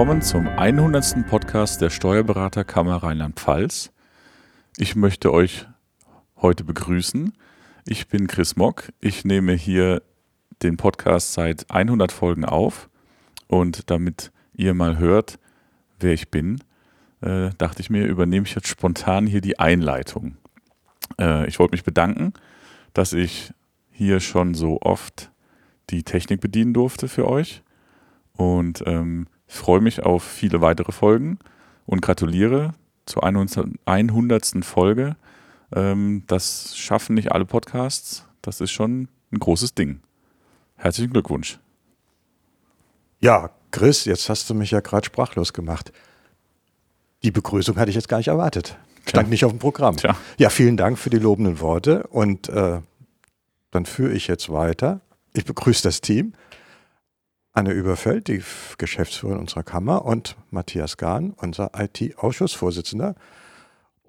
willkommen zum 100. Podcast der Steuerberaterkammer Rheinland-Pfalz. Ich möchte euch heute begrüßen. Ich bin Chris Mock. Ich nehme hier den Podcast seit 100 Folgen auf und damit ihr mal hört, wer ich bin, äh, dachte ich mir, übernehme ich jetzt spontan hier die Einleitung. Äh, ich wollte mich bedanken, dass ich hier schon so oft die Technik bedienen durfte für euch und ähm, freue mich auf viele weitere Folgen und gratuliere zur 100. Folge. Ähm, das schaffen nicht alle Podcasts. Das ist schon ein großes Ding. Herzlichen Glückwunsch. Ja, Chris, jetzt hast du mich ja gerade sprachlos gemacht. Die Begrüßung hatte ich jetzt gar nicht erwartet. Stand Tja. nicht auf dem Programm. Tja. Ja, vielen Dank für die lobenden Worte und äh, dann führe ich jetzt weiter. Ich begrüße das Team. Anne Überfeld, die Geschäftsführerin unserer Kammer und Matthias Gahn, unser IT-Ausschussvorsitzender.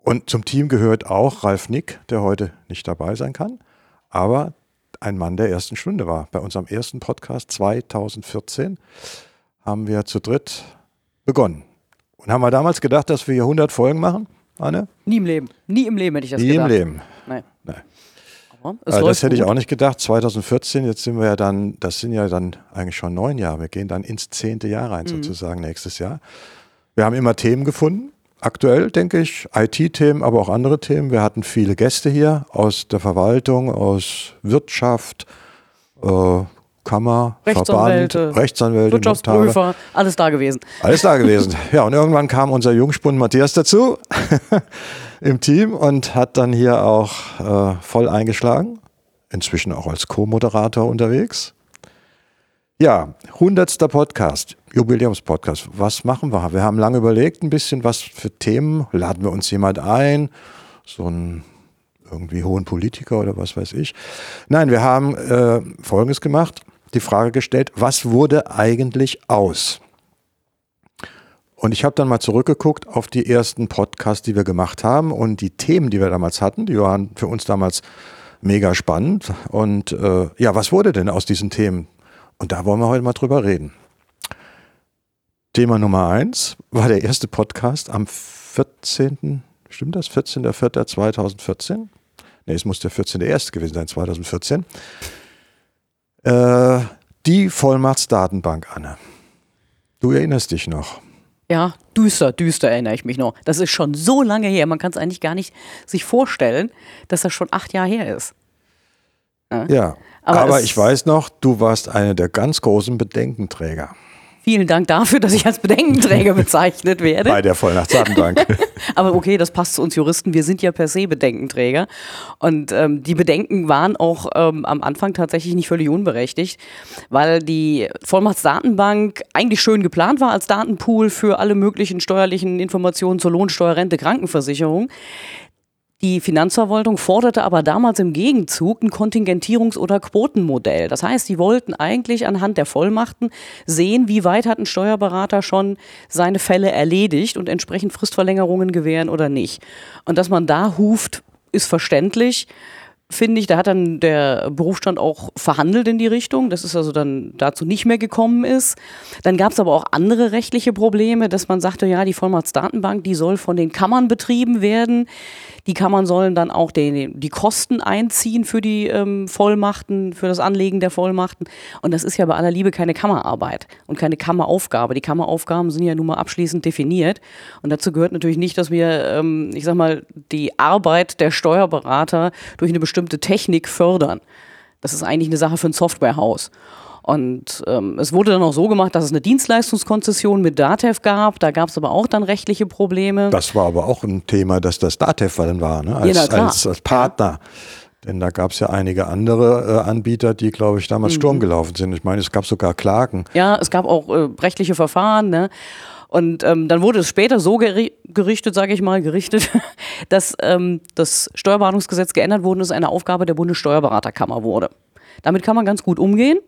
Und zum Team gehört auch Ralf Nick, der heute nicht dabei sein kann, aber ein Mann der ersten Stunde war. Bei unserem ersten Podcast 2014 haben wir zu dritt begonnen. Und haben wir damals gedacht, dass wir hier 100 Folgen machen, Anne? Nie im Leben. Nie im Leben hätte ich das Nie gedacht. Nie im Leben. Nein. Nein. Also das hätte gut. ich auch nicht gedacht. 2014, jetzt sind wir ja dann, das sind ja dann eigentlich schon neun Jahre. Wir gehen dann ins zehnte Jahr rein, mhm. sozusagen nächstes Jahr. Wir haben immer Themen gefunden. Aktuell denke ich, IT-Themen, aber auch andere Themen. Wir hatten viele Gäste hier aus der Verwaltung, aus Wirtschaft, äh, Kammer, Rechtsanwälte, Verband, Rechtsanwälte, Wirtschaftsprüfer, alles da gewesen. Alles da gewesen. Ja, und irgendwann kam unser Jungspund Matthias dazu im Team und hat dann hier auch äh, voll eingeschlagen. Inzwischen auch als Co-Moderator unterwegs. Ja, hundertster Podcast, Jubiläumspodcast. Was machen wir? Wir haben lange überlegt, ein bisschen, was für Themen. Laden wir uns jemand ein? So ein irgendwie hohen Politiker oder was weiß ich. Nein, wir haben äh, Folgendes gemacht die Frage gestellt, was wurde eigentlich aus? Und ich habe dann mal zurückgeguckt auf die ersten Podcasts, die wir gemacht haben und die Themen, die wir damals hatten, die waren für uns damals mega spannend. Und äh, ja, was wurde denn aus diesen Themen? Und da wollen wir heute mal drüber reden. Thema Nummer eins war der erste Podcast am 14. Stimmt das? 14.04.2014? Ne, es muss der 14.01. gewesen sein, 2014. Äh, die Vollmachtsdatenbank, Anne. Du erinnerst dich noch. Ja, düster, düster erinnere ich mich noch. Das ist schon so lange her. Man kann es eigentlich gar nicht sich vorstellen, dass das schon acht Jahre her ist. Ja, ja aber, aber ich weiß noch, du warst einer der ganz großen Bedenkenträger. Vielen Dank dafür, dass ich als Bedenkenträger bezeichnet werde. Bei der Vollnachtsdatenbank. Aber okay, das passt zu uns Juristen. Wir sind ja per se Bedenkenträger. Und ähm, die Bedenken waren auch ähm, am Anfang tatsächlich nicht völlig unberechtigt, weil die Vollmachtsdatenbank eigentlich schön geplant war als Datenpool für alle möglichen steuerlichen Informationen zur Lohnsteuer, Rente, Krankenversicherung. Die Finanzverwaltung forderte aber damals im Gegenzug ein Kontingentierungs- oder Quotenmodell. Das heißt, sie wollten eigentlich anhand der Vollmachten sehen, wie weit hat ein Steuerberater schon seine Fälle erledigt und entsprechend Fristverlängerungen gewähren oder nicht. Und dass man da huft, ist verständlich finde ich, da hat dann der Berufsstand auch verhandelt in die Richtung, dass es also dann dazu nicht mehr gekommen ist. Dann gab es aber auch andere rechtliche Probleme, dass man sagte, ja, die Vollmachtsdatenbank, die soll von den Kammern betrieben werden. Die Kammern sollen dann auch den, die Kosten einziehen für die ähm, Vollmachten, für das Anlegen der Vollmachten. Und das ist ja bei aller Liebe keine Kammerarbeit und keine Kammeraufgabe. Die Kammeraufgaben sind ja nun mal abschließend definiert. Und dazu gehört natürlich nicht, dass wir, ähm, ich sag mal, die Arbeit der Steuerberater durch eine bestimmte Technik fördern. Das ist eigentlich eine Sache für ein Softwarehaus. Und ähm, es wurde dann auch so gemacht, dass es eine Dienstleistungskonzession mit DATEV gab. Da gab es aber auch dann rechtliche Probleme. Das war aber auch ein Thema, dass das DATEV dann war, ne? als, ja, als, als Partner. Denn da gab es ja einige andere äh, Anbieter, die, glaube ich, damals mhm. Sturm gelaufen sind. Ich meine, es gab sogar Klagen. Ja, es gab auch äh, rechtliche Verfahren. Ne? Und ähm, dann wurde es später so geri gerichtet, sage ich mal, gerichtet, dass ähm, das Steuerberatungsgesetz geändert wurde und es eine Aufgabe der Bundessteuerberaterkammer wurde. Damit kann man ganz gut umgehen.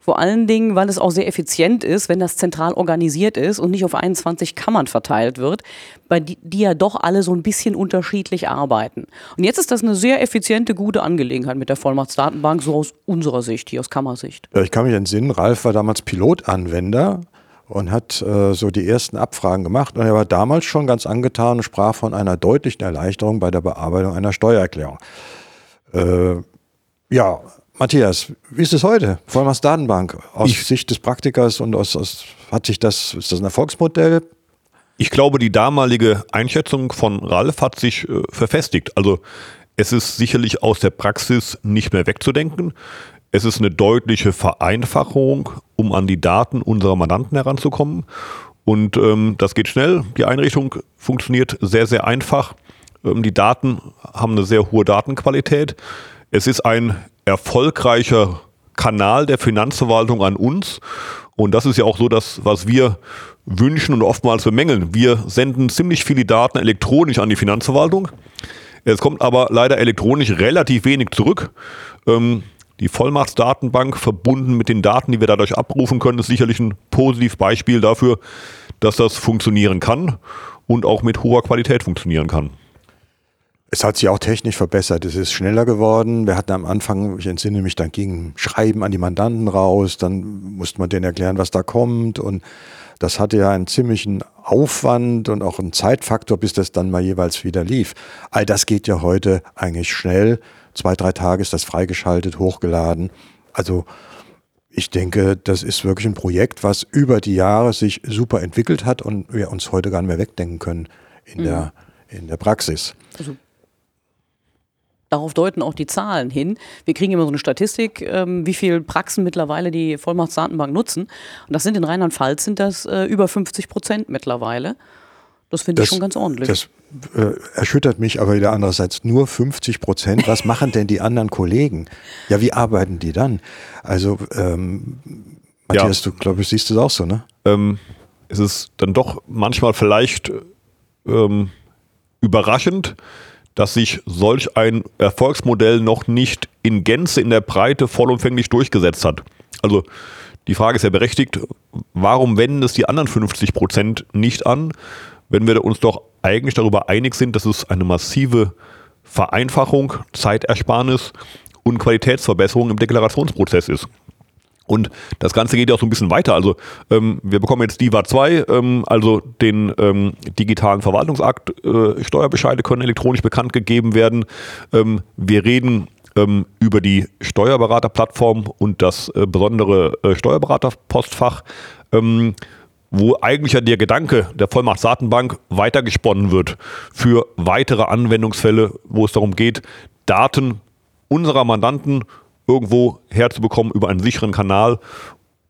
Vor allen Dingen, weil es auch sehr effizient ist, wenn das zentral organisiert ist und nicht auf 21 Kammern verteilt wird, bei die, die ja doch alle so ein bisschen unterschiedlich arbeiten. Und jetzt ist das eine sehr effiziente, gute Angelegenheit mit der Vollmachtsdatenbank, so aus unserer Sicht, hier aus Kammersicht. Ja, ich kann mich entsinnen, Ralf war damals Pilotanwender und hat äh, so die ersten Abfragen gemacht. Und er war damals schon ganz angetan und sprach von einer deutlichen Erleichterung bei der Bearbeitung einer Steuererklärung. Äh, ja, Matthias, wie ist es heute? Vollmachtdatenbank aus ich, Sicht des Praktikers und aus, aus, hat sich das, ist das ein Erfolgsmodell? Ich glaube, die damalige Einschätzung von Ralf hat sich äh, verfestigt. Also es ist sicherlich aus der Praxis nicht mehr wegzudenken. Es ist eine deutliche Vereinfachung, um an die Daten unserer Mandanten heranzukommen. Und ähm, das geht schnell. Die Einrichtung funktioniert sehr, sehr einfach. Ähm, die Daten haben eine sehr hohe Datenqualität. Es ist ein erfolgreicher Kanal der Finanzverwaltung an uns. Und das ist ja auch so das, was wir wünschen und oftmals bemängeln. Wir senden ziemlich viele Daten elektronisch an die Finanzverwaltung. Es kommt aber leider elektronisch relativ wenig zurück. Ähm, die Vollmachtsdatenbank verbunden mit den Daten, die wir dadurch abrufen können, ist sicherlich ein positives Beispiel dafür, dass das funktionieren kann und auch mit hoher Qualität funktionieren kann. Es hat sich auch technisch verbessert. Es ist schneller geworden. Wir hatten am Anfang, ich entsinne mich, dann ging Schreiben an die Mandanten raus, dann musste man denen erklären, was da kommt. Und das hatte ja einen ziemlichen Aufwand und auch einen Zeitfaktor, bis das dann mal jeweils wieder lief. All das geht ja heute eigentlich schnell. Zwei, drei Tage ist das freigeschaltet, hochgeladen. Also ich denke, das ist wirklich ein Projekt, was über die Jahre sich super entwickelt hat und wir uns heute gar nicht mehr wegdenken können in, mhm. der, in der Praxis. Also Darauf deuten auch die Zahlen hin. Wir kriegen immer so eine Statistik, ähm, wie viele Praxen mittlerweile die Vollmachtsdatenbank nutzen. Und das sind in Rheinland-Pfalz sind das äh, über 50 Prozent mittlerweile. Das finde ich schon ganz ordentlich. Das äh, erschüttert mich aber wieder andererseits nur 50 Prozent. Was machen denn die anderen Kollegen? Ja, wie arbeiten die dann? Also, ähm, Matthias, ja. du glaube ich, siehst es auch so, ne? Ähm, es ist dann doch manchmal vielleicht ähm, überraschend, dass sich solch ein Erfolgsmodell noch nicht in Gänze in der Breite vollumfänglich durchgesetzt hat. Also die Frage ist ja berechtigt, warum wenden es die anderen 50 Prozent nicht an, wenn wir uns doch eigentlich darüber einig sind, dass es eine massive Vereinfachung, Zeitersparnis und Qualitätsverbesserung im Deklarationsprozess ist. Und das Ganze geht ja auch so ein bisschen weiter. Also ähm, wir bekommen jetzt DIVA 2, ähm, also den ähm, digitalen Verwaltungsakt. Äh, Steuerbescheide können elektronisch bekannt gegeben werden. Ähm, wir reden ähm, über die Steuerberaterplattform und das äh, besondere äh, Steuerberaterpostfach, ähm, wo eigentlich ja der Gedanke der Vollmachtsdatenbank weitergesponnen wird für weitere Anwendungsfälle, wo es darum geht, Daten unserer Mandanten irgendwo herzubekommen über einen sicheren Kanal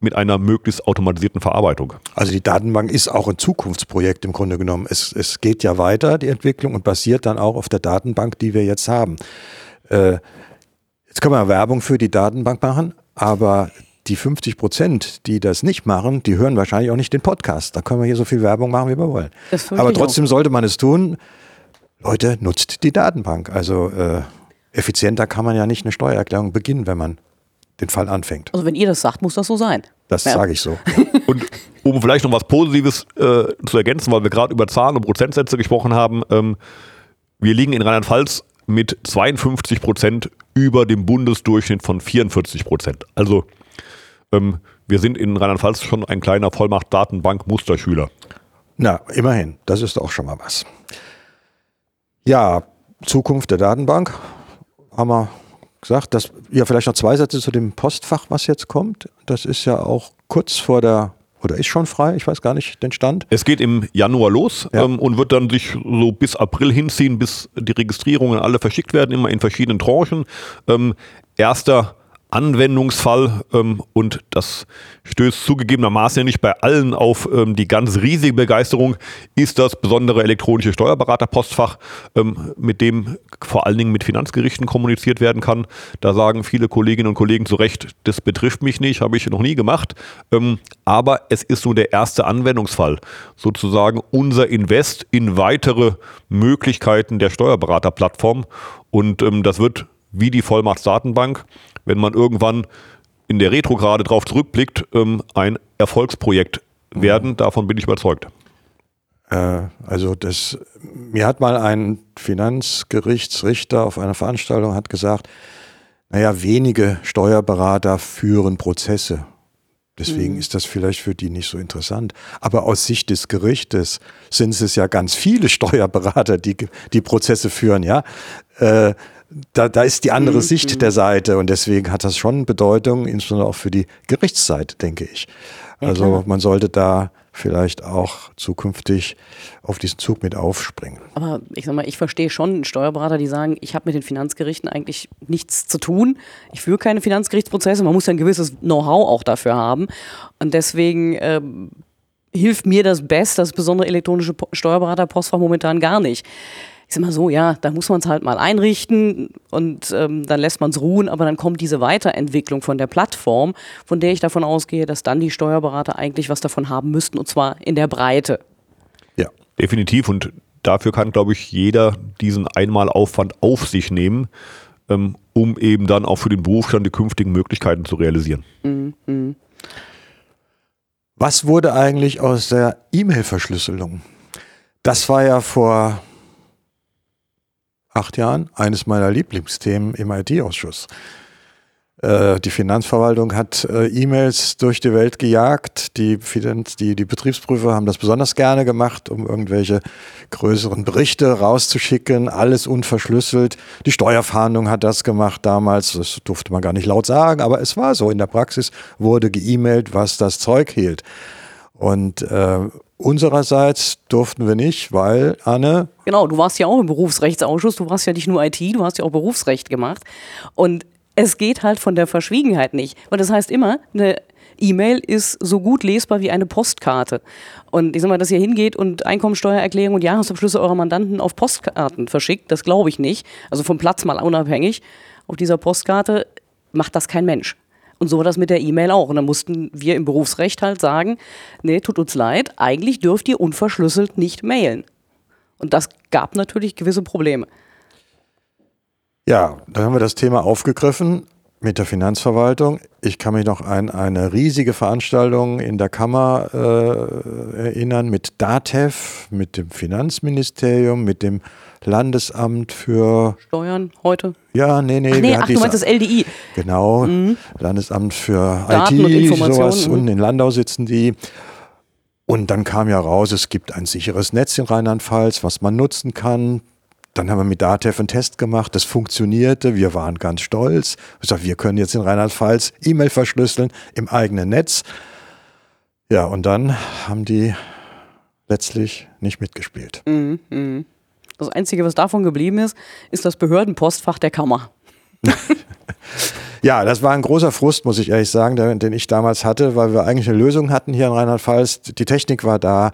mit einer möglichst automatisierten Verarbeitung. Also die Datenbank ist auch ein Zukunftsprojekt im Grunde genommen. Es, es geht ja weiter, die Entwicklung, und basiert dann auch auf der Datenbank, die wir jetzt haben. Äh, jetzt können wir Werbung für die Datenbank machen, aber die 50 Prozent, die das nicht machen, die hören wahrscheinlich auch nicht den Podcast. Da können wir hier so viel Werbung machen, wie wir wollen. Aber trotzdem auch. sollte man es tun. Leute, nutzt die Datenbank. Also äh, effizienter kann man ja nicht eine Steuererklärung beginnen, wenn man den Fall anfängt. Also wenn ihr das sagt, muss das so sein. Das ja. sage ich so. Und um vielleicht noch was Positives äh, zu ergänzen, weil wir gerade über Zahlen und Prozentsätze gesprochen haben, ähm, wir liegen in Rheinland-Pfalz mit 52 Prozent über dem Bundesdurchschnitt von 44 Prozent. Also ähm, wir sind in Rheinland-Pfalz schon ein kleiner Vollmacht-Datenbank-Musterschüler. Na, immerhin. Das ist auch schon mal was. Ja, Zukunft der Datenbank haben wir gesagt, dass ja vielleicht noch zwei Sätze zu dem Postfach, was jetzt kommt. Das ist ja auch kurz vor der oder ist schon frei, ich weiß gar nicht den Stand. Es geht im Januar los ja. ähm, und wird dann sich so bis April hinziehen, bis die Registrierungen alle verschickt werden, immer in verschiedenen Tranchen. Ähm, erster Anwendungsfall ähm, und das stößt zugegebenermaßen nicht bei allen auf ähm, die ganz riesige Begeisterung, ist das besondere elektronische Steuerberaterpostfach, ähm, mit dem vor allen Dingen mit Finanzgerichten kommuniziert werden kann. Da sagen viele Kolleginnen und Kollegen zu Recht, das betrifft mich nicht, habe ich noch nie gemacht. Ähm, aber es ist nur der erste Anwendungsfall, sozusagen unser Invest in weitere Möglichkeiten der Steuerberaterplattform und ähm, das wird wie die Vollmachtsdatenbank wenn man irgendwann in der Retrograde darauf zurückblickt, ähm, ein Erfolgsprojekt werden. Davon bin ich überzeugt. Äh, also das, mir hat mal ein Finanzgerichtsrichter auf einer Veranstaltung hat gesagt, naja, wenige Steuerberater führen Prozesse. Deswegen ist das vielleicht für die nicht so interessant. Aber aus Sicht des Gerichtes sind es ja ganz viele Steuerberater, die die Prozesse führen, ja. Äh, da, da ist die andere Sicht der Seite und deswegen hat das schon Bedeutung, insbesondere auch für die Gerichtsseite, denke ich. Also man sollte da vielleicht auch zukünftig auf diesen Zug mit aufspringen. Aber ich sag mal, ich verstehe schon Steuerberater, die sagen, ich habe mit den Finanzgerichten eigentlich nichts zu tun. Ich führe keine Finanzgerichtsprozesse. Man muss ja ein gewisses Know-how auch dafür haben. Und deswegen ähm, hilft mir das Best, das besondere elektronische Po- Steuerberater-Postfach momentan gar nicht. Ich sag mal so, ja, da muss man es halt mal einrichten und ähm, dann lässt man es ruhen, aber dann kommt diese Weiterentwicklung von der Plattform, von der ich davon ausgehe, dass dann die Steuerberater eigentlich was davon haben müssten und zwar in der Breite. Ja. Definitiv. Und dafür kann, glaube ich, jeder diesen Einmalaufwand auf sich nehmen, ähm, um eben dann auch für den Berufsstand die künftigen Möglichkeiten zu realisieren. Was wurde eigentlich aus der E-Mail-Verschlüsselung? Das war ja vor acht Jahren eines meiner Lieblingsthemen im IT-Ausschuss. Äh, die Finanzverwaltung hat äh, E-Mails durch die Welt gejagt. Die, Finanz, die, die Betriebsprüfer haben das besonders gerne gemacht, um irgendwelche größeren Berichte rauszuschicken. Alles unverschlüsselt. Die Steuerfahndung hat das gemacht damals. Das durfte man gar nicht laut sagen, aber es war so. In der Praxis wurde geemailt, was das Zeug hielt. Und äh, unsererseits durften wir nicht, weil Anne, Genau, du warst ja auch im Berufsrechtsausschuss, du warst ja nicht nur IT, du hast ja auch Berufsrecht gemacht. Und es geht halt von der Verschwiegenheit nicht. Und das heißt immer, eine E-Mail ist so gut lesbar wie eine Postkarte. Und ich sag mal, dass ihr hingeht und Einkommensteuererklärung und Jahresabschlüsse eurer Mandanten auf Postkarten verschickt, das glaube ich nicht. Also vom Platz mal unabhängig. Auf dieser Postkarte macht das kein Mensch. Und so war das mit der E-Mail auch. Und dann mussten wir im Berufsrecht halt sagen, nee, tut uns leid, eigentlich dürft ihr unverschlüsselt nicht mailen. Und das gab natürlich gewisse Probleme. ja, da haben wir das Thema aufgegriffen mit der Finanzverwaltung. Ich kann mich noch an eine riesige Veranstaltung in der Kammer äh, erinnern mit DATEV, mit dem Finanzministerium, mit dem Landesamt für, Steuern heute. ja, nee, nee, Ach nee, ach, du meinst das LDI. Genau, Landesamt für Daten und IT, Informationen, sowas. mhm. Unten in Landau sitzen die. Und dann kam ja raus, es gibt ein sicheres Netz in Rheinland-Pfalz, was man nutzen kann. Dann haben wir mit DATEV einen Test gemacht, das funktionierte, wir waren ganz stolz. Wir gesagt, wir können jetzt in Rheinland-Pfalz E-Mail verschlüsseln im eigenen Netz. Ja, und dann haben die letztlich nicht mitgespielt. Das Einzige, was davon geblieben ist, ist das Behördenpostfach der Kammer. Ja, das war ein großer Frust, muss ich ehrlich sagen, den, ich damals hatte, weil wir eigentlich eine Lösung hatten hier in Rheinland-Pfalz. Die Technik war da,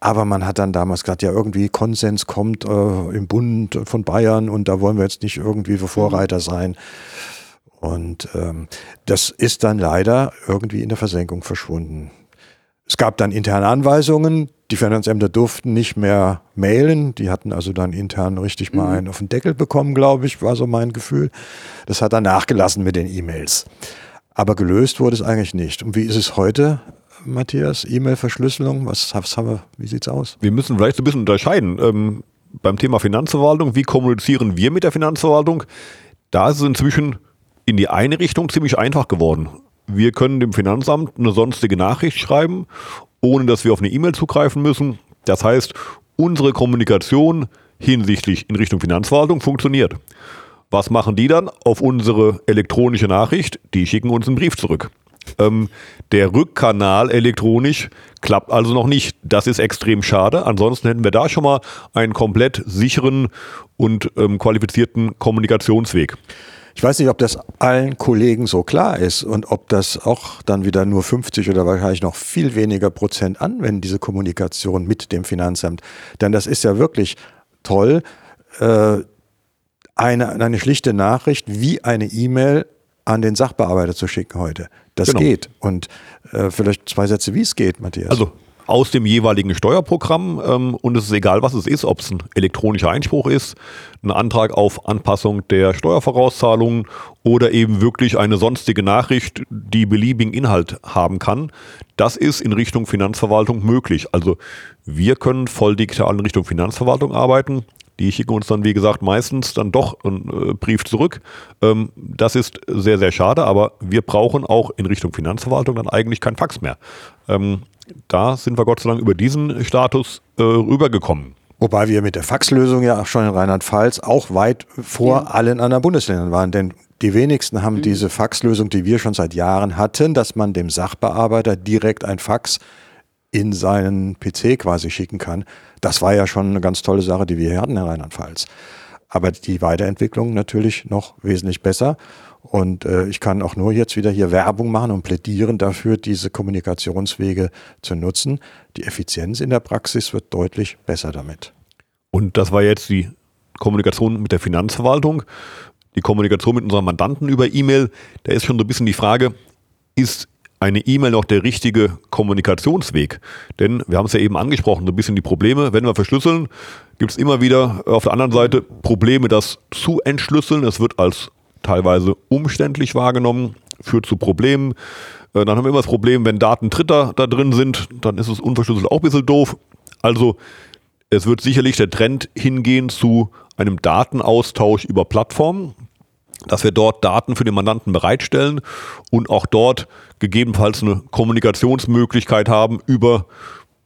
aber man hat dann damals gesagt, ja, irgendwie Konsens kommt äh, im Bund von Bayern und da wollen wir jetzt nicht irgendwie für Vorreiter sein. Und ähm, das ist dann leider irgendwie in der Versenkung verschwunden. Es gab dann interne Anweisungen, die Finanzämter durften nicht mehr mailen, die hatten also dann intern richtig mal einen auf den Deckel bekommen, glaube ich, war so mein Gefühl. Das hat dann nachgelassen mit den E-Mails. Aber gelöst wurde es eigentlich nicht. Und wie ist es heute, Matthias? E-Mail-Verschlüsselung, was, was haben wir, wie sieht's aus? Wir müssen vielleicht so ein bisschen unterscheiden. Ähm, beim Thema Finanzverwaltung, wie kommunizieren wir mit der Finanzverwaltung? Da ist es inzwischen in die eine Richtung ziemlich einfach geworden. Wir können dem Finanzamt eine sonstige Nachricht schreiben, ohne dass wir auf eine E-Mail zugreifen müssen. Das heißt, unsere Kommunikation hinsichtlich in Richtung Finanzverwaltung funktioniert. Was machen die dann? Auf unsere elektronische Nachricht, die schicken uns einen Brief zurück. Ähm, der Rückkanal elektronisch klappt also noch nicht. Das ist extrem schade. Ansonsten hätten wir da schon mal einen komplett sicheren und ähm, qualifizierten Kommunikationsweg. Ich weiß nicht, ob das allen Kollegen so klar ist und ob das auch dann wieder nur 50 oder wahrscheinlich noch viel weniger Prozent anwenden, diese Kommunikation mit dem Finanzamt. Denn das ist ja wirklich toll, äh, eine, eine schlichte Nachricht wie eine E-Mail an den Sachbearbeiter zu schicken heute. Das Genau. geht. Und äh, vielleicht zwei Sätze, wie es geht, Matthias. Also aus dem jeweiligen Steuerprogramm ähm, und es ist egal, was es ist, ob es ein elektronischer Einspruch ist, ein Antrag auf Anpassung der Steuervorauszahlungen oder eben wirklich eine sonstige Nachricht, die beliebigen Inhalt haben kann. Das ist in Richtung Finanzverwaltung möglich. Also wir können voll digital in Richtung Finanzverwaltung arbeiten. Die schicken uns dann, wie gesagt, meistens dann doch einen äh, Brief zurück. Ähm, das ist sehr, sehr schade, aber wir brauchen auch in Richtung Finanzverwaltung dann eigentlich kein Fax mehr. Da sind wir Gott sei Dank über diesen Status äh, rübergekommen. Wobei wir mit der Faxlösung ja auch schon in Rheinland-Pfalz auch weit vor Ja. allen anderen Bundesländern waren. Denn die wenigsten haben diese Faxlösung, die wir schon seit Jahren hatten, dass man dem Sachbearbeiter direkt ein Fax in seinen PC quasi schicken kann. Das war ja schon eine ganz tolle Sache, die wir hier hatten in Rheinland-Pfalz. Aber die Weiterentwicklung natürlich noch wesentlich besser. Und äh, ich kann auch nur jetzt wieder hier Werbung machen und plädieren dafür, diese Kommunikationswege zu nutzen. Die Effizienz in der Praxis wird deutlich besser damit. Und das war jetzt die Kommunikation mit der Finanzverwaltung, die Kommunikation mit unseren Mandanten über E-Mail. Da ist schon so ein bisschen die Frage, ist eine E-Mail noch der richtige Kommunikationsweg? Denn wir haben es ja eben angesprochen, so ein bisschen die Probleme, wenn wir verschlüsseln, gibt es immer wieder auf der anderen Seite Probleme, das zu entschlüsseln. Es wird als teilweise umständlich wahrgenommen, führt zu Problemen. Äh, Dann haben wir immer das Problem, wenn Daten Dritter da drin sind, dann ist es unverschlüsselt auch ein bisschen doof. Also es wird sicherlich der Trend hingehen zu einem Datenaustausch über Plattformen, dass wir dort Daten für den Mandanten bereitstellen und auch dort gegebenenfalls eine Kommunikationsmöglichkeit haben über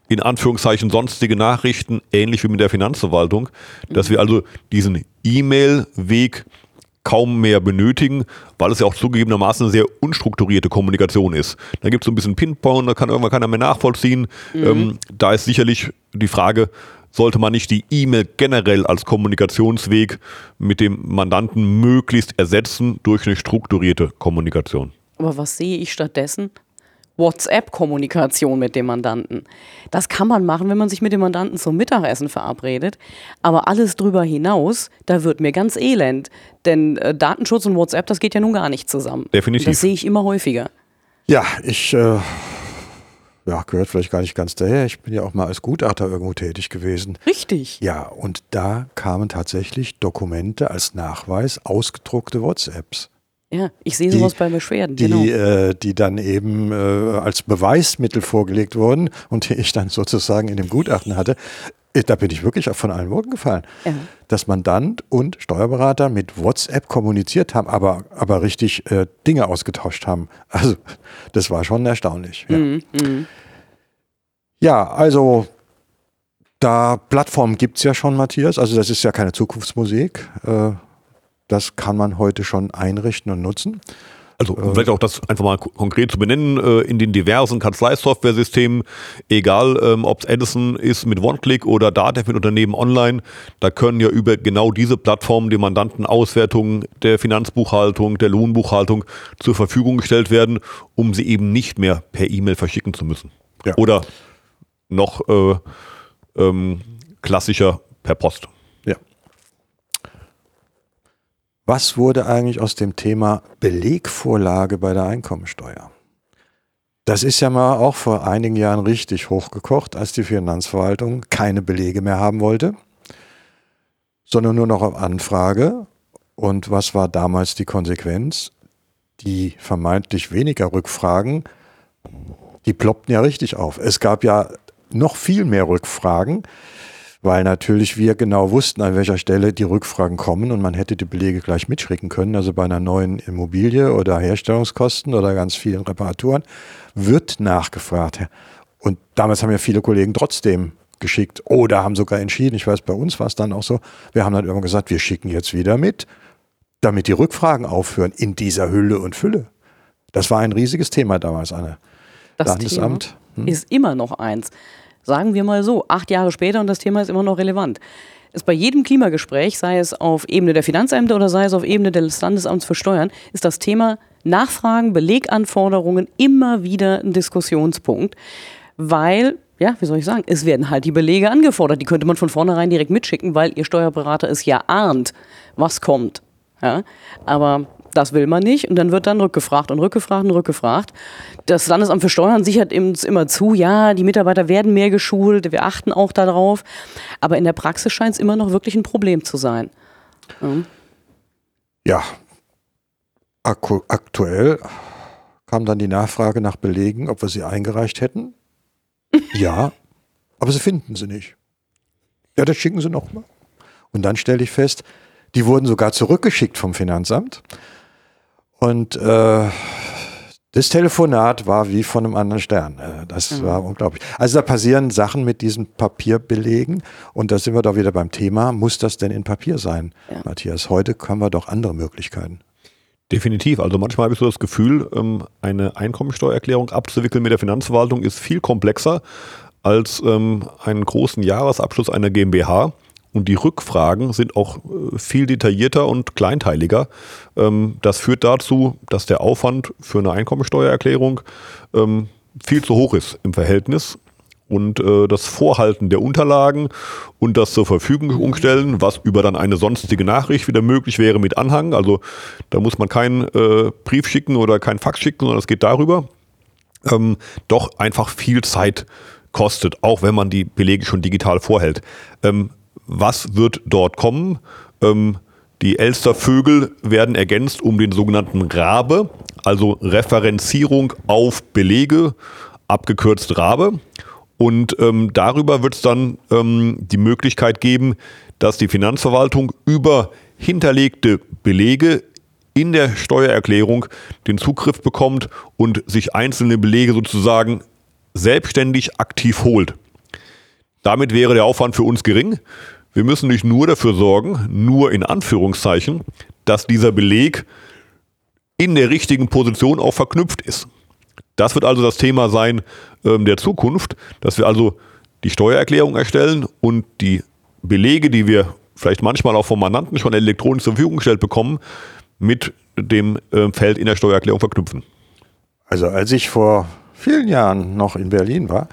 in Anführungszeichen sonstige Nachrichten, ähnlich wie mit der Finanzverwaltung, dass wir also diesen E-Mail-Weg kaum mehr benötigen, weil es ja auch zugegebenermaßen eine sehr unstrukturierte Kommunikation ist. Da gibt es so ein bisschen Pinpoint, da kann irgendwann keiner mehr nachvollziehen. Ähm, da ist sicherlich die Frage, sollte man nicht die E-Mail generell als Kommunikationsweg mit dem Mandanten möglichst ersetzen durch eine strukturierte Kommunikation? Aber was sehe ich stattdessen? WhatsApp-Kommunikation mit dem Mandanten. Das kann man machen, wenn man sich mit dem Mandanten zum Mittagessen verabredet. Aber alles drüber hinaus, da wird mir ganz elend. Denn äh, Datenschutz und WhatsApp, das geht ja nun gar nicht zusammen. Definitiv. Und das sehe ich immer häufiger. Ja, ich äh, ja, gehört vielleicht gar nicht ganz daher. Ich bin ja auch mal als Gutachter irgendwo tätig gewesen. Richtig. Ja, und da kamen tatsächlich Dokumente als Nachweis, ausgedruckte WhatsApps. Ja, ich sehe Die- sowas bei Beschwerden. die, genau. äh, die dann eben äh, als Beweismittel vorgelegt wurden und die ich dann sozusagen in dem Gutachten hatte. Äh, Da bin ich wirklich auch von allen Worten gefallen. Ja. Dass Mandant und Steuerberater mit WhatsApp kommuniziert haben, aber, aber richtig äh, Dinge ausgetauscht haben. Also das war schon erstaunlich. Ja, Mhm, ja also da Plattformen gibt es ja schon, Matthias. Also das ist ja keine Zukunftsmusik. Äh, das kann man heute schon einrichten und nutzen. Also um vielleicht auch das einfach mal ko- konkret zu benennen, äh, in den diversen Kanzleisoftware-Systemen, egal ähm, ob es Edison ist mit OneClick oder Datev mit Unternehmen online, da können ja über genau diese Plattformen die Mandantenauswertungen der Finanzbuchhaltung, der Lohnbuchhaltung zur Verfügung gestellt werden, um sie eben nicht mehr per E-Mail verschicken zu müssen. Ja. Oder noch äh, ähm, klassischer per Post. Ja. Was wurde eigentlich aus dem Thema Belegvorlage bei der Einkommensteuer? Das ist ja mal auch vor einigen Jahren richtig hochgekocht, als die Finanzverwaltung keine Belege mehr haben wollte, sondern nur noch auf Anfrage. Und was war damals die Konsequenz? Die vermeintlich weniger Rückfragen, die ploppten ja richtig auf. Es gab ja noch viel mehr Rückfragen, weil natürlich wir genau wussten, an welcher Stelle die Rückfragen kommen und man hätte die Belege gleich mitschicken können. Also bei einer neuen Immobilie oder Herstellungskosten oder ganz vielen Reparaturen wird nachgefragt. Und damals haben ja viele Kollegen trotzdem geschickt oder haben sogar entschieden, ich weiß, bei uns war es dann auch so, wir haben dann irgendwann gesagt, wir schicken jetzt wieder mit, damit die Rückfragen aufhören in dieser Hülle und Fülle. Das war ein riesiges Thema damals, Anne. Das Landesamt. Thema ist immer noch eins. Sagen wir mal so, acht Jahre später und das Thema ist immer noch relevant. Ist bei jedem Klimagespräch, sei es auf Ebene der Finanzämter oder sei es auf Ebene des Landesamts für Steuern, ist das Thema Nachfragen, Beleganforderungen immer wieder ein Diskussionspunkt, weil, ja, wie soll ich sagen, es werden halt die Belege angefordert. Die könnte man von vornherein direkt mitschicken, weil ihr Steuerberater es ja ahnt, was kommt. Ja? Aber das will man nicht und dann wird dann rückgefragt und rückgefragt und rückgefragt. Das Landesamt für Steuern sichert uns immer zu, ja, die Mitarbeiter werden mehr geschult, wir achten auch darauf. Aber in der Praxis scheint es immer noch wirklich ein Problem zu sein. Ja, Akku aktuell kam dann die Nachfrage nach Belegen, ob wir sie eingereicht hätten. Ja, aber sie finden sie nicht. Ja, das schicken sie nochmal. Und dann stelle ich fest, die wurden sogar zurückgeschickt vom Finanzamt. Und äh, das Telefonat war wie von einem anderen Stern. Äh, Das Mhm. war unglaublich. Also da passieren Sachen mit diesen Papierbelegen. Und da sind wir doch wieder beim Thema, muss das denn in Papier sein, Ja. Matthias? Heute haben wir doch andere Möglichkeiten. Definitiv. Also manchmal habe ich so das Gefühl, ähm, eine Einkommensteuererklärung abzuwickeln mit der Finanzverwaltung ist viel komplexer als ähm, einen großen Jahresabschluss einer GmbH. Und die Rückfragen sind auch äh, viel detaillierter und kleinteiliger. Ähm, Das führt dazu, dass der Aufwand für eine Einkommensteuererklärung ähm, viel zu hoch ist im Verhältnis. Und äh, das Vorhalten der Unterlagen und das zur Verfügung stellen, was über dann eine sonstige Nachricht wieder möglich wäre mit Anhang. Also da muss man keinen äh, Brief schicken oder keinen Fax schicken, sondern es geht darüber. Ähm, doch einfach viel Zeit kostet, auch wenn man die Belege schon digital vorhält. Ähm, was wird dort kommen? Ähm, die Elstervögel werden ergänzt um den sogenannten Rabe, also Referenzierung auf Belege, abgekürzt Rabe. Und ähm, darüber wird es dann ähm, die Möglichkeit geben, dass die Finanzverwaltung über hinterlegte Belege in der Steuererklärung den Zugriff bekommt und sich einzelne Belege sozusagen selbstständig aktiv holt. Damit wäre der Aufwand für uns gering. Wir müssen nicht nur dafür sorgen, nur in Anführungszeichen, dass dieser Beleg in der richtigen Position auch verknüpft ist. Das wird also das Thema sein ähm, der Zukunft, dass wir also die Steuererklärung erstellen und die Belege, die wir vielleicht manchmal auch vom Mandanten schon elektronisch zur Verfügung gestellt bekommen, mit dem äh, Feld in der Steuererklärung verknüpfen. Also als ich vor vielen Jahren noch in Berlin war,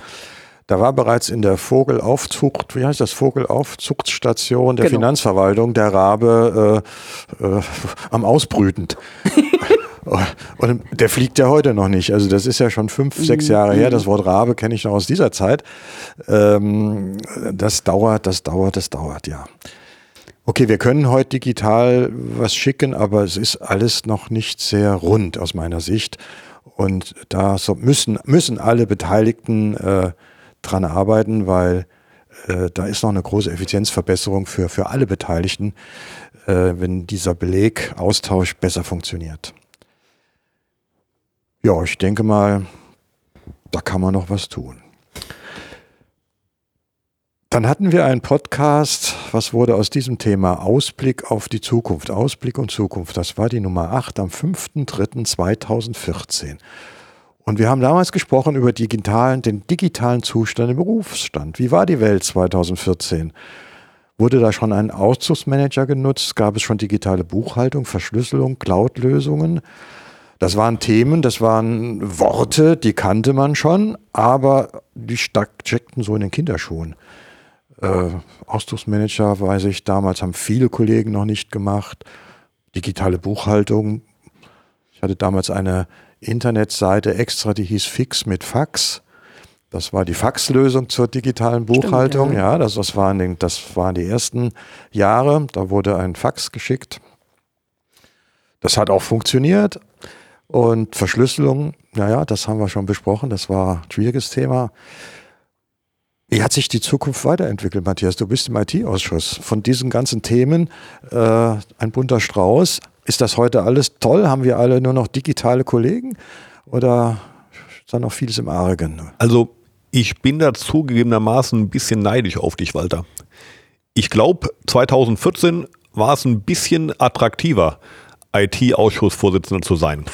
da war bereits in der Vogelaufzucht, wie heißt das, Vogelaufzuchtstation der Genau. Finanzverwaltung der Rabe äh, äh, am Ausbrüten. Und der fliegt ja heute noch nicht. Also das ist ja schon fünf, sechs Jahre her. Das Wort Rabe kenne ich noch aus dieser Zeit. Ähm, das dauert, das dauert, das dauert, ja. Okay, wir können heute digital was schicken, aber es ist alles noch nicht sehr rund aus meiner Sicht. Und da müssen, müssen alle Beteiligten äh, dran arbeiten, weil äh, da ist noch eine große Effizienzverbesserung für, für alle Beteiligten, äh, wenn dieser Belegaustausch besser funktioniert. Ja, ich denke mal, da kann man noch was tun. Dann hatten wir einen Podcast, was wurde aus diesem Thema? Ausblick auf die Zukunft. Ausblick und Zukunft. Das war die Nummer 8 am 5.3.2014. Und wir haben damals gesprochen über digitalen, den digitalen Zustand im Berufsstand. Wie war die Welt 2014? Wurde da schon ein Auszugsmanager genutzt? Gab es schon digitale Buchhaltung, Verschlüsselung, Cloud-Lösungen? Das waren Themen, das waren Worte, die kannte man schon, aber die steck- steckten so in den Kinderschuhen. Äh, Ausdrucksmanager, weiß ich, damals haben viele Kollegen noch nicht gemacht. Digitale Buchhaltung. Ich hatte damals eine Internetseite extra, die hieß Fix mit Fax. Das war die Faxlösung zur digitalen Buchhaltung. ja. ja, das, das, waren den, das waren die ersten Jahre. Da wurde ein Fax geschickt. Das hat auch funktioniert. Und Verschlüsselung, naja, das haben wir schon besprochen. Das war ein schwieriges Thema. Wie hat sich die Zukunft weiterentwickelt, Matthias? Du bist im IT-Ausschuss. Von diesen ganzen Themen äh, ein bunter Strauß. Ist das heute alles toll? Haben wir alle nur noch digitale Kollegen? Oder ist da noch vieles im Argen? Also ich bin da zugegebenermaßen ein bisschen neidisch auf dich, Walter. Ich glaube, 2014 war es ein bisschen attraktiver, IT-Ausschussvorsitzender zu sein.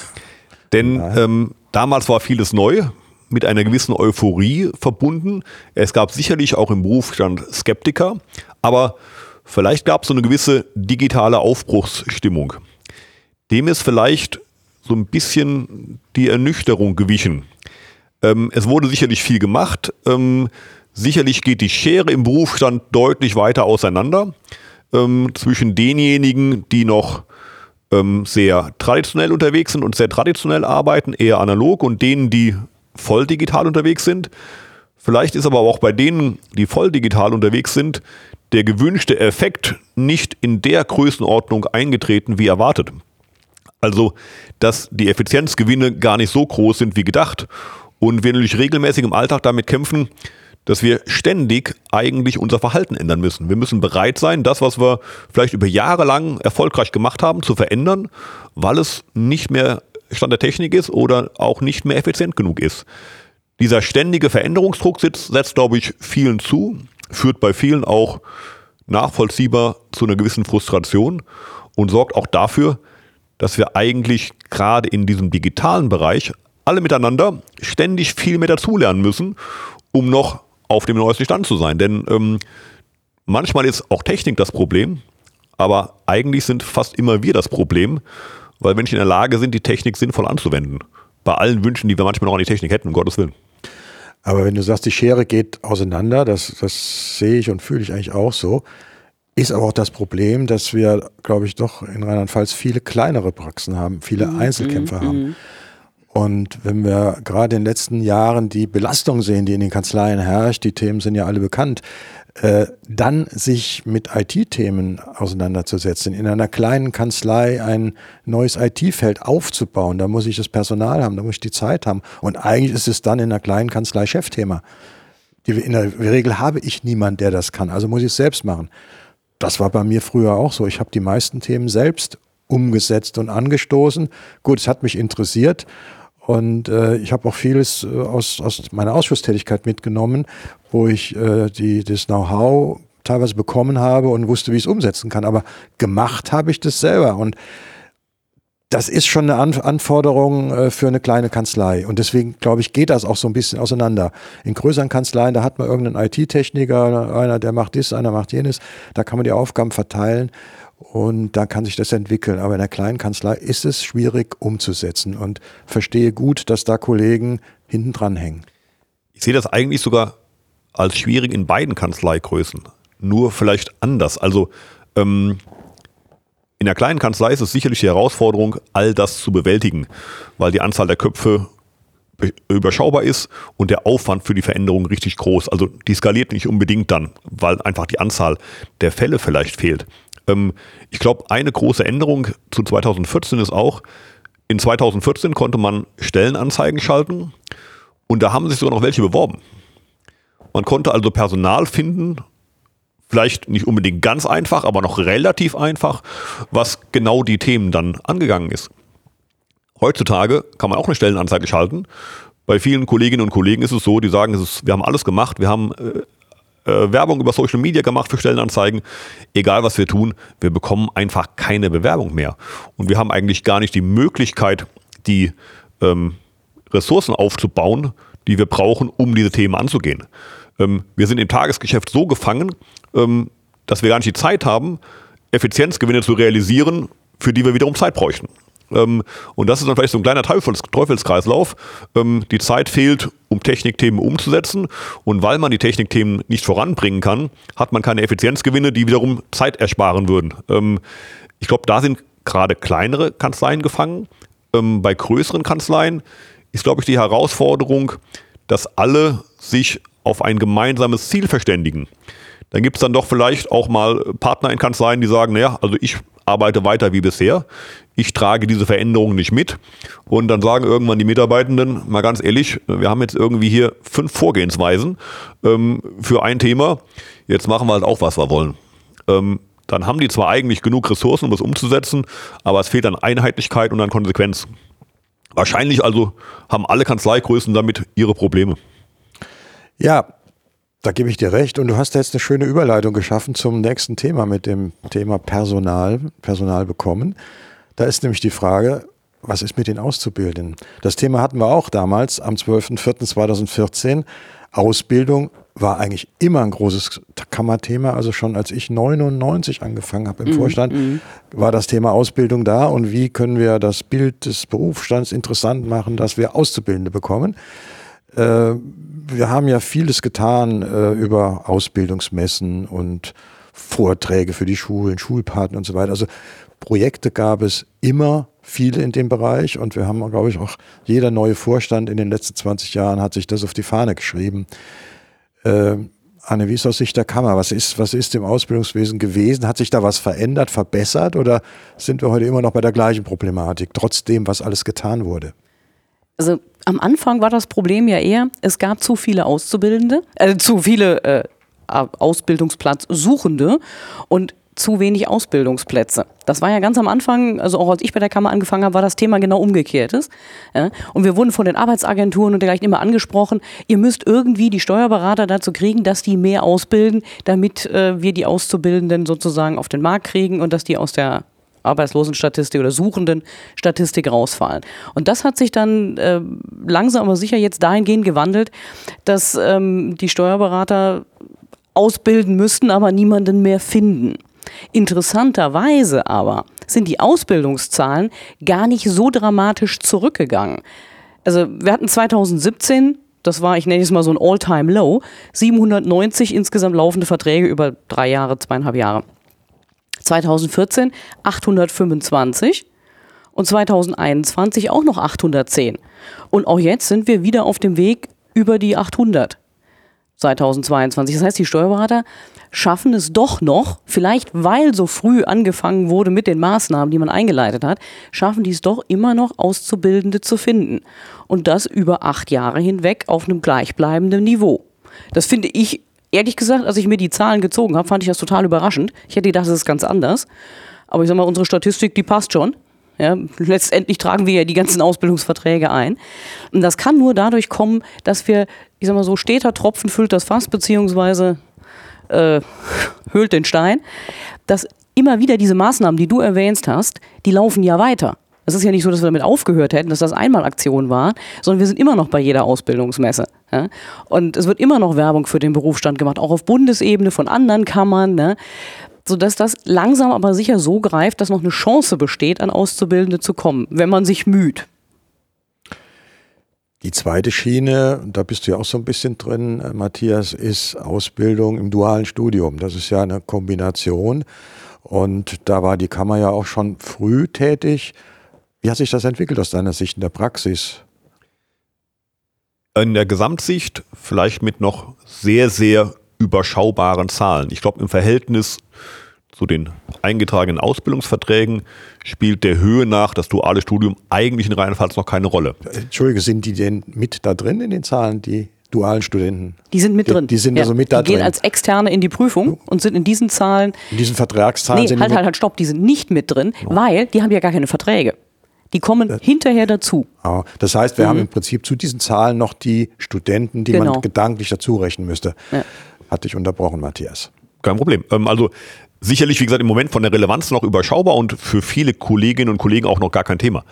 Denn ähm, damals war vieles neu, mit einer gewissen Euphorie verbunden. Es gab sicherlich auch im Berufsstand Skeptiker, aber vielleicht gab es so eine gewisse digitale Aufbruchsstimmung. Dem ist vielleicht so ein bisschen die Ernüchterung gewichen. Ähm, es wurde sicherlich viel gemacht. Ähm, sicherlich geht die Schere im Berufsstand deutlich weiter auseinander ähm, zwischen denjenigen, die noch ähm, sehr traditionell unterwegs sind und sehr traditionell arbeiten, eher analog, und denen, die voll digital unterwegs sind. Vielleicht ist aber auch bei denen, die voll digital unterwegs sind, der gewünschte Effekt nicht in der Größenordnung eingetreten, wie erwartet. Also, dass die Effizienzgewinne gar nicht so groß sind wie gedacht und wir natürlich regelmäßig im Alltag damit kämpfen, dass wir ständig eigentlich unser Verhalten ändern müssen. Wir müssen bereit sein, das, was wir vielleicht über Jahre lang erfolgreich gemacht haben, zu verändern, weil es nicht mehr Stand der Technik ist oder auch nicht mehr effizient genug ist. Dieser ständige Veränderungsdruck setzt, setzt glaube ich, vielen zu, führt bei vielen auch nachvollziehbar zu einer gewissen Frustration und sorgt auch dafür, dass wir eigentlich gerade in diesem digitalen Bereich alle miteinander ständig viel mehr dazulernen müssen, um noch auf dem neuesten Stand zu sein. Denn ähm, manchmal ist auch Technik das Problem, aber eigentlich sind fast immer wir das Problem, weil wir nicht in der Lage sind, die Technik sinnvoll anzuwenden. Bei allen Wünschen, die wir manchmal noch an die Technik hätten, um Gottes Willen. Aber wenn du sagst, die Schere geht auseinander, das, das sehe ich und fühle ich eigentlich auch so, ist aber auch das Problem, dass wir, glaube ich, doch in Rheinland-Pfalz viele kleinere Praxen haben, viele mhm. Einzelkämpfer mhm. haben. Und wenn wir gerade in den letzten Jahren die Belastung sehen, die in den Kanzleien herrscht, die Themen sind ja alle bekannt, äh, dann sich mit IT-Themen auseinanderzusetzen, in einer kleinen Kanzlei ein neues IT-Feld aufzubauen, da muss ich das Personal haben, da muss ich die Zeit haben. Und eigentlich ist es dann in einer kleinen Kanzlei Chefthema. in der Regel habe ich niemanden, der das kann, also muss ich es selbst machen. Das war bei mir früher auch so. Ich habe die meisten Themen selbst umgesetzt und angestoßen. Gut, es hat mich interessiert und äh, ich habe auch vieles äh, aus, aus meiner Ausschusstätigkeit mitgenommen, wo ich äh, die, das Know-how teilweise bekommen habe und wusste, wie ich es umsetzen kann. Aber gemacht habe ich das selber. Und das ist schon eine An Anforderung äh, für eine kleine Kanzlei. Und deswegen, glaube ich, geht das auch so ein bisschen auseinander. In größeren Kanzleien, da hat man irgendeinen IT-Techniker, einer, der macht dies, einer macht jenes. Da kann man die Aufgaben verteilen und da kann sich das entwickeln. Aber in der kleinen Kanzlei ist es schwierig umzusetzen und verstehe gut, dass da Kollegen hinten dran hängen. Ich sehe das eigentlich sogar als schwierig in beiden Kanzleigrößen. Nur vielleicht anders. Also ähm, in der kleinen Kanzlei ist es sicherlich die Herausforderung, all das zu bewältigen, weil die Anzahl der Köpfe überschaubar ist und der Aufwand für die Veränderung richtig groß. Also die skaliert nicht unbedingt dann, weil einfach die Anzahl der Fälle vielleicht fehlt. Ähm, ich glaube, eine große Änderung zu 2014 ist auch, in 2014 konnte man Stellenanzeigen schalten und da haben sich sogar noch welche beworben. Man konnte also Personal finden, vielleicht nicht unbedingt ganz einfach, aber noch relativ einfach, was genau die Themen dann angegangen ist. Heutzutage kann man auch eine Stellenanzeige schalten. Bei vielen Kolleginnen und Kollegen ist es so, die sagen, ist, wir haben alles gemacht, wir haben äh, äh, Werbung über Social Media gemacht für Stellenanzeigen. Egal was wir tun, wir bekommen einfach keine Bewerbung mehr. Und wir haben eigentlich gar nicht die Möglichkeit, die ähm, Ressourcen aufzubauen, die wir brauchen, um diese Themen anzugehen. Ähm, wir sind im Tagesgeschäft so gefangen, ähm, dass wir gar nicht die Zeit haben, Effizienzgewinne zu realisieren, für die wir wiederum Zeit bräuchten. Ähm, und das ist dann vielleicht so ein kleiner Teufels Teufelskreislauf. Ähm, die Zeit fehlt, um Technikthemen umzusetzen. Und weil man die Technikthemen nicht voranbringen kann, hat man keine Effizienzgewinne, die wiederum Zeit ersparen würden. Ähm, ich glaube, da sind gerade kleinere Kanzleien gefangen. Ähm, bei größeren Kanzleien ist, glaube ich, die Herausforderung, dass alle sich auf ein gemeinsames Ziel verständigen. Dann gibt es dann doch vielleicht auch mal Partner in Kanzleien, die sagen, naja, also ich arbeite weiter wie bisher ich trage diese Veränderungen nicht mit. Und dann sagen irgendwann die Mitarbeitenden, mal ganz ehrlich, wir haben jetzt irgendwie hier fünf Vorgehensweisen ähm, für ein Thema. Jetzt machen wir halt auch, was wir wollen. Ähm, dann haben die zwar eigentlich genug Ressourcen, um das umzusetzen, aber es fehlt an Einheitlichkeit und an Konsequenz. Wahrscheinlich also haben alle Kanzleigrößen damit ihre Probleme. Ja, da gebe ich dir recht. Und du hast jetzt eine schöne Überleitung geschaffen zum nächsten Thema mit dem Thema Personal, Personal bekommen. Da ist nämlich die Frage, was ist mit den Auszubildenden? Das Thema hatten wir auch damals am 12.04.2014. Ausbildung war eigentlich immer ein großes Kammerthema. Also schon als ich 99 angefangen habe im mm, Vorstand, mm. war das Thema Ausbildung da und wie können wir das Bild des Berufsstands interessant machen, dass wir Auszubildende bekommen. Äh, wir haben ja vieles getan äh, über Ausbildungsmessen und Vorträge für die Schulen, Schulpaten und so weiter. Also Projekte gab es immer viele in dem Bereich und wir haben, glaube ich, auch jeder neue Vorstand in den letzten 20 Jahren hat sich das auf die Fahne geschrieben. Äh, Anne, wie ist aus Sicht der Kammer? Was ist, was ist im Ausbildungswesen gewesen? Hat sich da was verändert, verbessert oder sind wir heute immer noch bei der gleichen Problematik, trotzdem, was alles getan wurde? Also Am Anfang war das Problem ja eher, es gab zu viele Auszubildende, äh, zu viele äh, Ausbildungsplatzsuchende und zu wenig Ausbildungsplätze. Das war ja ganz am Anfang, also auch als ich bei der Kammer angefangen habe, war das Thema genau umgekehrtes. Und wir wurden von den Arbeitsagenturen und dergleichen immer angesprochen, ihr müsst irgendwie die Steuerberater dazu kriegen, dass die mehr ausbilden, damit äh, wir die Auszubildenden sozusagen auf den Markt kriegen und dass die aus der Arbeitslosenstatistik oder Suchendenstatistik rausfallen. Und das hat sich dann äh, langsam aber sicher jetzt dahingehend gewandelt, dass ähm, die Steuerberater ausbilden müssten, aber niemanden mehr finden. Interessanterweise aber sind die Ausbildungszahlen gar nicht so dramatisch zurückgegangen. Also wir hatten 2017, das war, ich nenne es mal so ein All-Time-Low, 790 insgesamt laufende Verträge über drei Jahre, zweieinhalb Jahre. 2014 825 und 2021 auch noch 810. Und auch jetzt sind wir wieder auf dem Weg über die 800. 2022. Das heißt, die Steuerberater schaffen es doch noch, vielleicht weil so früh angefangen wurde mit den Maßnahmen, die man eingeleitet hat, schaffen die es doch immer noch, Auszubildende zu finden. Und das über acht Jahre hinweg auf einem gleichbleibenden Niveau. Das finde ich, ehrlich gesagt, als ich mir die Zahlen gezogen habe, fand ich das total überraschend. Ich hätte gedacht, das ist ganz anders. Aber ich sag mal, unsere Statistik, die passt schon. Ja, letztendlich tragen wir ja die ganzen Ausbildungsverträge ein. Und das kann nur dadurch kommen, dass wir, ich sag mal so, steter Tropfen füllt das Fass, beziehungsweise äh, höhlt den Stein, dass immer wieder diese Maßnahmen, die du erwähnst hast, die laufen ja weiter. Es ist ja nicht so, dass wir damit aufgehört hätten, dass das einmal Aktion war, sondern wir sind immer noch bei jeder Ausbildungsmesse. Ja? Und es wird immer noch Werbung für den Berufsstand gemacht, auch auf Bundesebene von anderen Kammern. Ne? sodass das langsam aber sicher so greift, dass noch eine Chance besteht, an Auszubildende zu kommen, wenn man sich müht. Die zweite Schiene, da bist du ja auch so ein bisschen drin, äh, Matthias, ist Ausbildung im dualen Studium. Das ist ja eine Kombination. Und da war die Kammer ja auch schon früh tätig. Wie hat sich das entwickelt aus deiner Sicht in der Praxis? In der Gesamtsicht vielleicht mit noch sehr, sehr überschaubaren Zahlen. Ich glaube, im Verhältnis zu den eingetragenen Ausbildungsverträgen spielt der Höhe nach das duale Studium eigentlich in Rheinland-Pfalz noch keine Rolle. Entschuldige, sind die denn mit da drin in den Zahlen, die dualen Studenten? Die sind mit drin. Die, die sind ja. also mit da die gehen drin. als Externe in die Prüfung und sind in diesen Zahlen. In diesen Vertragszahlen nee, sind halt, die halt, halt, stopp, die sind nicht mit drin, weil die haben ja gar keine Verträge. Die kommen Das- hinterher dazu. Ah, Das heißt, wir Mhm. haben im Prinzip zu diesen Zahlen noch die Studenten, die Genau. man gedanklich dazu rechnen müsste. Ja. Hat dich unterbrochen, Matthias. Kein Problem. Ähm, also sicherlich, wie gesagt, im Moment von der Relevanz noch überschaubar und für viele Kolleginnen und Kollegen auch noch gar kein Thema.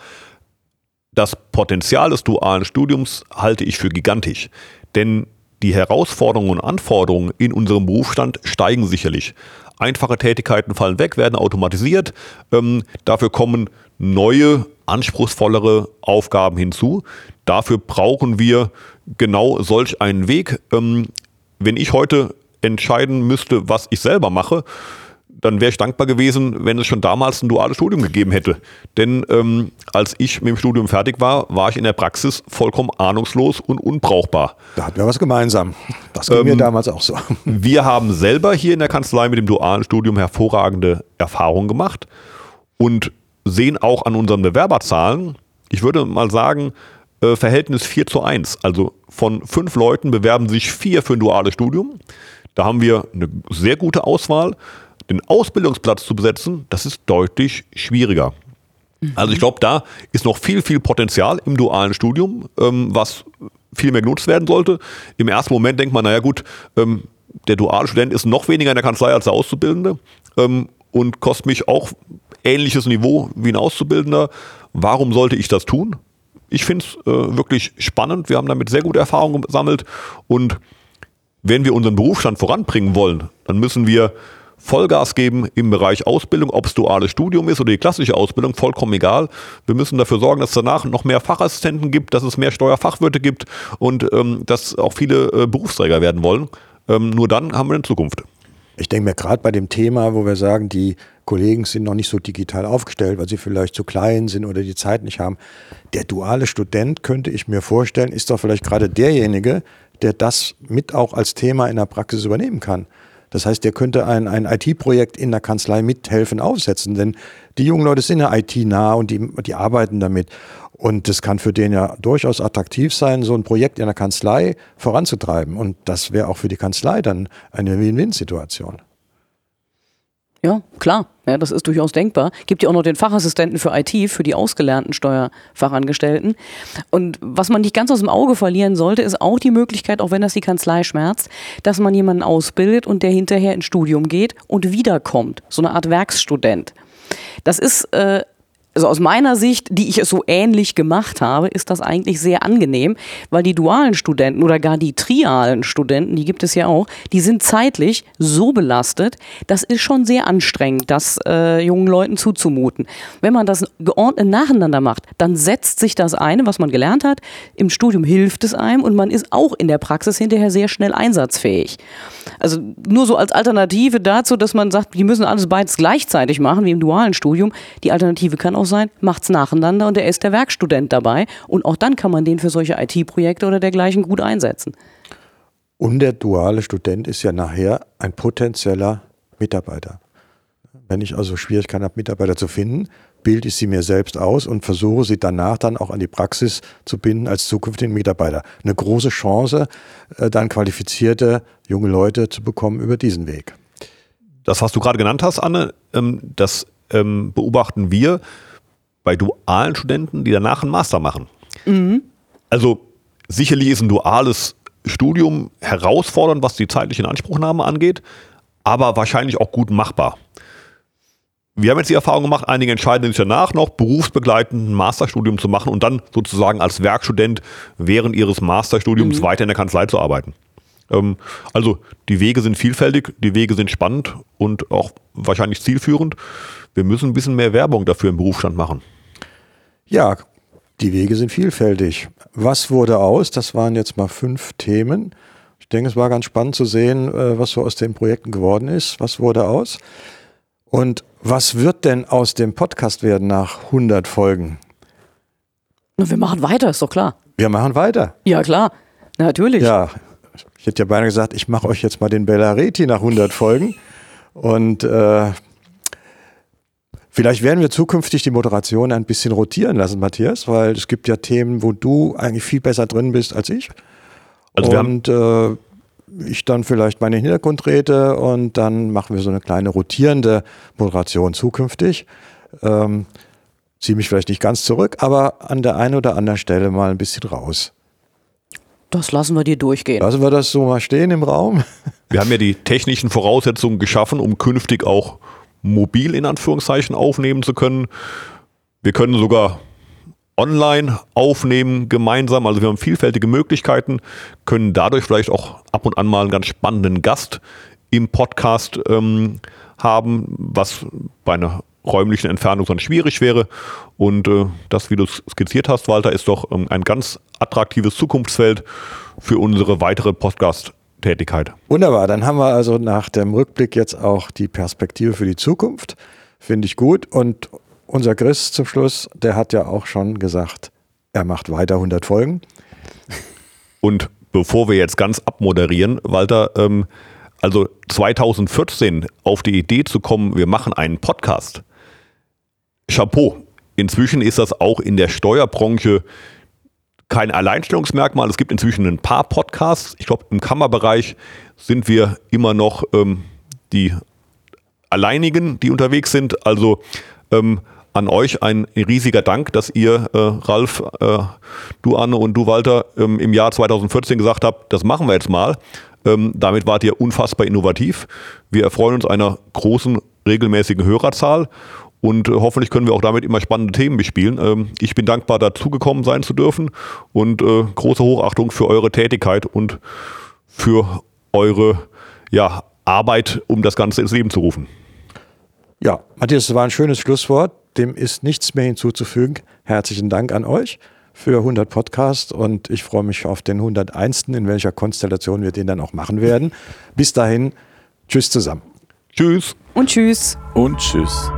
Das Potenzial des dualen Studiums halte ich für gigantisch. Denn die Herausforderungen und Anforderungen in unserem Berufsstand steigen sicherlich. Einfache Tätigkeiten fallen weg, werden automatisiert. Ähm, dafür kommen neue, anspruchsvollere Aufgaben hinzu. Dafür brauchen wir genau solch einen Weg. Ähm, wenn ich heute entscheiden müsste, was ich selber mache, dann wäre ich dankbar gewesen, wenn es schon damals ein duales Studium gegeben hätte. Denn ähm, als ich mit dem Studium fertig war, war ich in der Praxis vollkommen ahnungslos und unbrauchbar. Da hatten wir was gemeinsam. Das ging mir Ähm, damals auch so. Wir haben selber hier in der Kanzlei mit dem dualen Studium hervorragende Erfahrungen gemacht und sehen auch an unseren Bewerberzahlen, ich würde mal sagen, äh, Verhältnis 4 zu 1. Also von fünf Leuten bewerben sich vier für ein duales Studium. Da haben wir eine sehr gute Auswahl. Den Ausbildungsplatz zu besetzen, das ist deutlich schwieriger. Also ich glaube, da ist noch viel, viel Potenzial im dualen Studium, ähm, was viel mehr genutzt werden sollte. Im ersten Moment denkt man, naja gut, ähm, der duale Student ist noch weniger in der Kanzlei als der Auszubildende ähm, und kostet mich auch ähnliches Niveau wie ein Auszubildender. Warum sollte ich das tun? Ich finde es äh, wirklich spannend. Wir haben damit sehr gute Erfahrungen gesammelt und wenn wir unseren Berufsstand voranbringen wollen, dann müssen wir Vollgas geben im Bereich Ausbildung, ob es duales Studium ist oder die klassische Ausbildung, vollkommen egal. Wir müssen dafür sorgen, dass es danach noch mehr Fachassistenten gibt, dass es mehr Steuerfachwirte gibt und ähm, dass auch viele äh, Berufsträger werden wollen. Ähm, nur dann haben wir eine Zukunft. Ich denke mir gerade bei dem Thema, wo wir sagen, die Kollegen sind noch nicht so digital aufgestellt, weil sie vielleicht zu klein sind oder die Zeit nicht haben. Der duale Student, könnte ich mir vorstellen, ist doch vielleicht gerade derjenige, der das mit auch als Thema in der Praxis übernehmen kann. Das heißt, der könnte ein, ein IT-Projekt in der Kanzlei mithelfen aufsetzen, denn die jungen Leute sind ja IT-nah und die, die arbeiten damit. Und es kann für den ja durchaus attraktiv sein, so ein Projekt in der Kanzlei voranzutreiben. Und das wäre auch für die Kanzlei dann eine Win-Win-Situation. Ja, klar. Ja, das ist durchaus denkbar. Gibt ja auch noch den Fachassistenten für IT, für die ausgelernten Steuerfachangestellten. Und was man nicht ganz aus dem Auge verlieren sollte, ist auch die Möglichkeit, auch wenn das die Kanzlei schmerzt, dass man jemanden ausbildet und der hinterher ins Studium geht und wiederkommt. So eine Art Werkstudent. Das ist äh, also aus meiner Sicht, die ich es so ähnlich gemacht habe, ist das eigentlich sehr angenehm, weil die dualen Studenten oder gar die trialen Studenten, die gibt es ja auch, die sind zeitlich so belastet, das ist schon sehr anstrengend, das äh, jungen Leuten zuzumuten. Wenn man das geordnet nacheinander macht, dann setzt sich das ein, was man gelernt hat. Im Studium hilft es einem und man ist auch in der Praxis hinterher sehr schnell einsatzfähig. Also nur so als Alternative dazu, dass man sagt, die müssen alles beides gleichzeitig machen, wie im dualen Studium. Die Alternative kann auch sein, macht's nacheinander und er ist der Werkstudent dabei. Und auch dann kann man den für solche IT-Projekte oder dergleichen gut einsetzen. Und der duale Student ist ja nachher ein potenzieller Mitarbeiter. Wenn ich also Schwierigkeiten habe, Mitarbeiter zu finden, bilde ich sie mir selbst aus und versuche sie danach dann auch an die Praxis zu binden als zukünftigen Mitarbeiter. Eine große Chance, äh, dann qualifizierte junge Leute zu bekommen über diesen Weg. Das, was du gerade genannt hast, Anne, ähm, das ähm, beobachten wir bei dualen Studenten, die danach einen Master machen. Mhm. Also sicherlich ist ein duales Studium herausfordernd, was die zeitliche Inanspruchnahme angeht, aber wahrscheinlich auch gut machbar. Wir haben jetzt die Erfahrung gemacht, einige entscheiden sich danach noch, berufsbegleitend ein Masterstudium zu machen und dann sozusagen als Werkstudent während ihres Masterstudiums mhm. weiter in der Kanzlei zu arbeiten. Ähm, also die Wege sind vielfältig, die Wege sind spannend und auch wahrscheinlich zielführend. Wir müssen ein bisschen mehr Werbung dafür im Berufsstand machen. Ja, die Wege sind vielfältig. Was wurde aus? Das waren jetzt mal fünf Themen. Ich denke, es war ganz spannend zu sehen, äh, was so aus den Projekten geworden ist. Was wurde aus? Und was wird denn aus dem Podcast werden nach 100 Folgen? Wir machen weiter, ist doch klar. Wir machen weiter. Ja, klar. Natürlich. Ja, ich hätte ja beinahe gesagt, ich mache euch jetzt mal den Bellareti nach 100 Folgen. Und äh, vielleicht werden wir zukünftig die Moderation ein bisschen rotieren lassen, Matthias, weil es gibt ja Themen, wo du eigentlich viel besser drin bist als ich. Also und äh, ich dann vielleicht meine Hintergrund rede und dann machen wir so eine kleine rotierende Moderation zukünftig. Ähm, ziehe mich vielleicht nicht ganz zurück, aber an der einen oder anderen Stelle mal ein bisschen raus. Das lassen wir dir durchgehen. Lassen wir das so mal stehen im Raum. Wir haben ja die technischen Voraussetzungen geschaffen, um künftig auch mobil in Anführungszeichen aufnehmen zu können. Wir können sogar online aufnehmen gemeinsam. Also wir haben vielfältige Möglichkeiten, können dadurch vielleicht auch ab und an mal einen ganz spannenden Gast im Podcast ähm, haben, was bei einer räumlichen Entfernung sonst schwierig wäre. Und äh, das, wie du skizziert hast, Walter, ist doch ähm, ein ganz attraktives Zukunftsfeld für unsere weitere Podcast-Tätigkeit. Wunderbar, dann haben wir also nach dem Rückblick jetzt auch die Perspektive für die Zukunft. Finde ich gut. Und unser Chris zum Schluss, der hat ja auch schon gesagt, er macht weiter 100 Folgen. Und bevor wir jetzt ganz abmoderieren, Walter, ähm, also 2014 auf die Idee zu kommen, wir machen einen Podcast. Chapeau. Inzwischen ist das auch in der Steuerbranche kein Alleinstellungsmerkmal. Es gibt inzwischen ein paar Podcasts. Ich glaube, im Kammerbereich sind wir immer noch ähm, die alleinigen, die unterwegs sind. Also ähm, an euch ein riesiger Dank, dass ihr, äh, Ralf, äh, du Anne und du Walter, ähm, im Jahr 2014 gesagt habt, das machen wir jetzt mal. Ähm, damit wart ihr unfassbar innovativ. Wir erfreuen uns einer großen, regelmäßigen Hörerzahl und äh, hoffentlich können wir auch damit immer spannende Themen bespielen. Ähm, ich bin dankbar, dazugekommen sein zu dürfen und äh, große Hochachtung für eure Tätigkeit und für eure ja, Arbeit, um das Ganze ins Leben zu rufen. Ja, Matthias, das war ein schönes Schlusswort. Dem ist nichts mehr hinzuzufügen. Herzlichen Dank an euch für 100 Podcasts und ich freue mich auf den 101. in welcher Konstellation wir den dann auch machen werden. Bis dahin, tschüss zusammen. Tschüss. Und tschüss. Und tschüss.